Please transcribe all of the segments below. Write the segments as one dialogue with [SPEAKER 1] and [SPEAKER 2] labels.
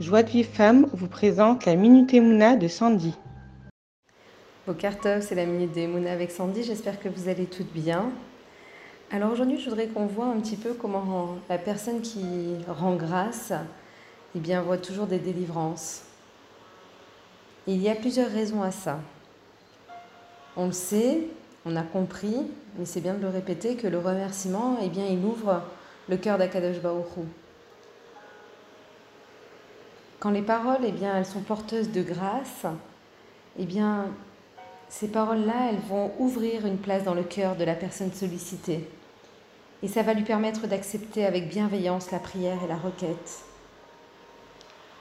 [SPEAKER 1] Joie de Vive Femme vous présente la Minute Emouna de Sandy.
[SPEAKER 2] Bokartov, c'est la Minute Emouna avec Sandy. J'espère que vous allez toutes bien. Alors aujourd'hui, je voudrais qu'on voit un petit peu comment la personne qui rend grâce eh bien, voit toujours des délivrances. il y a plusieurs raisons à ça. On le sait, on a compris, mais c'est bien de le répéter, que le remerciement, eh bien, il ouvre le cœur d'Akadosh Baruch Quand les paroles, eh bien, elles sont porteuses de grâce, eh bien, ces paroles-là, elles vont ouvrir une place dans le cœur de la personne sollicitée. Et ça va lui permettre d'accepter avec bienveillance la prière et la requête.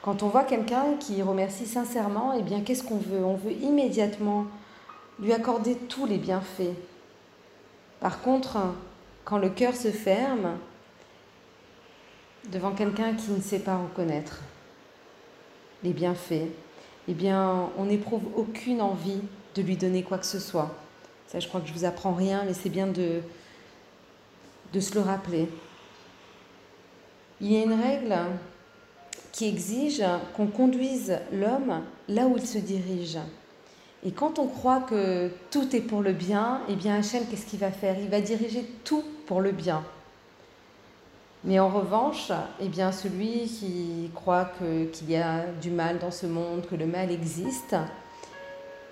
[SPEAKER 2] Quand on voit quelqu'un qui remercie sincèrement, eh bien, qu'est-ce qu'on veut? On veut immédiatement lui accorder tous les bienfaits. Par contre, quand le cœur se ferme devant quelqu'un qui ne sait pas reconnaître les bienfaits, eh bien, on n'éprouve aucune envie de lui donner quoi que ce soit. Ça, je crois que je vous apprends rien, mais c'est bien de, de se le rappeler. Il y a une règle qui exige qu'on conduise l'homme là où il se dirige. Et quand on croit que tout est pour le bien, eh bien Hachem, qu'est-ce qu'il va faire? Il va diriger tout pour le bien. Mais en revanche, eh celui qui croit qu'il y a du mal dans ce monde, que le mal existe,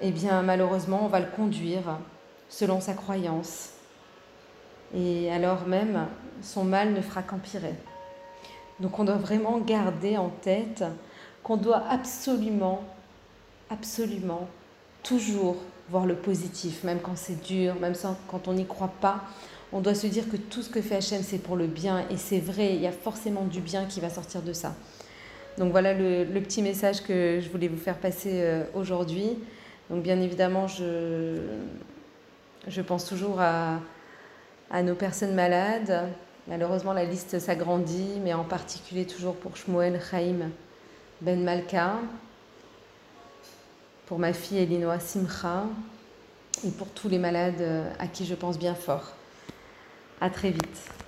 [SPEAKER 2] eh bien malheureusement, on va le conduire selon sa croyance. Et alors même, son mal ne fera qu'empirer. Donc on doit vraiment garder en tête qu'on doit absolument, absolument toujours voir le positif, même quand c'est dur, même quand on n'y croit pas. On doit se dire que tout ce que fait Hachem, c'est pour le bien. Et c'est vrai, il y a forcément du bien qui va sortir de ça. Donc voilà le, petit message que je voulais vous faire passer euh, aujourd'hui. Donc bien évidemment, je, pense toujours à, à nos personnes malades. Malheureusement, la liste s'agrandit, mais en particulier toujours pour Shmuel Chaim Ben Malka, pour ma fille Elinoa Simcha et pour tous les malades euh, à qui je pense bien fort. À très vite.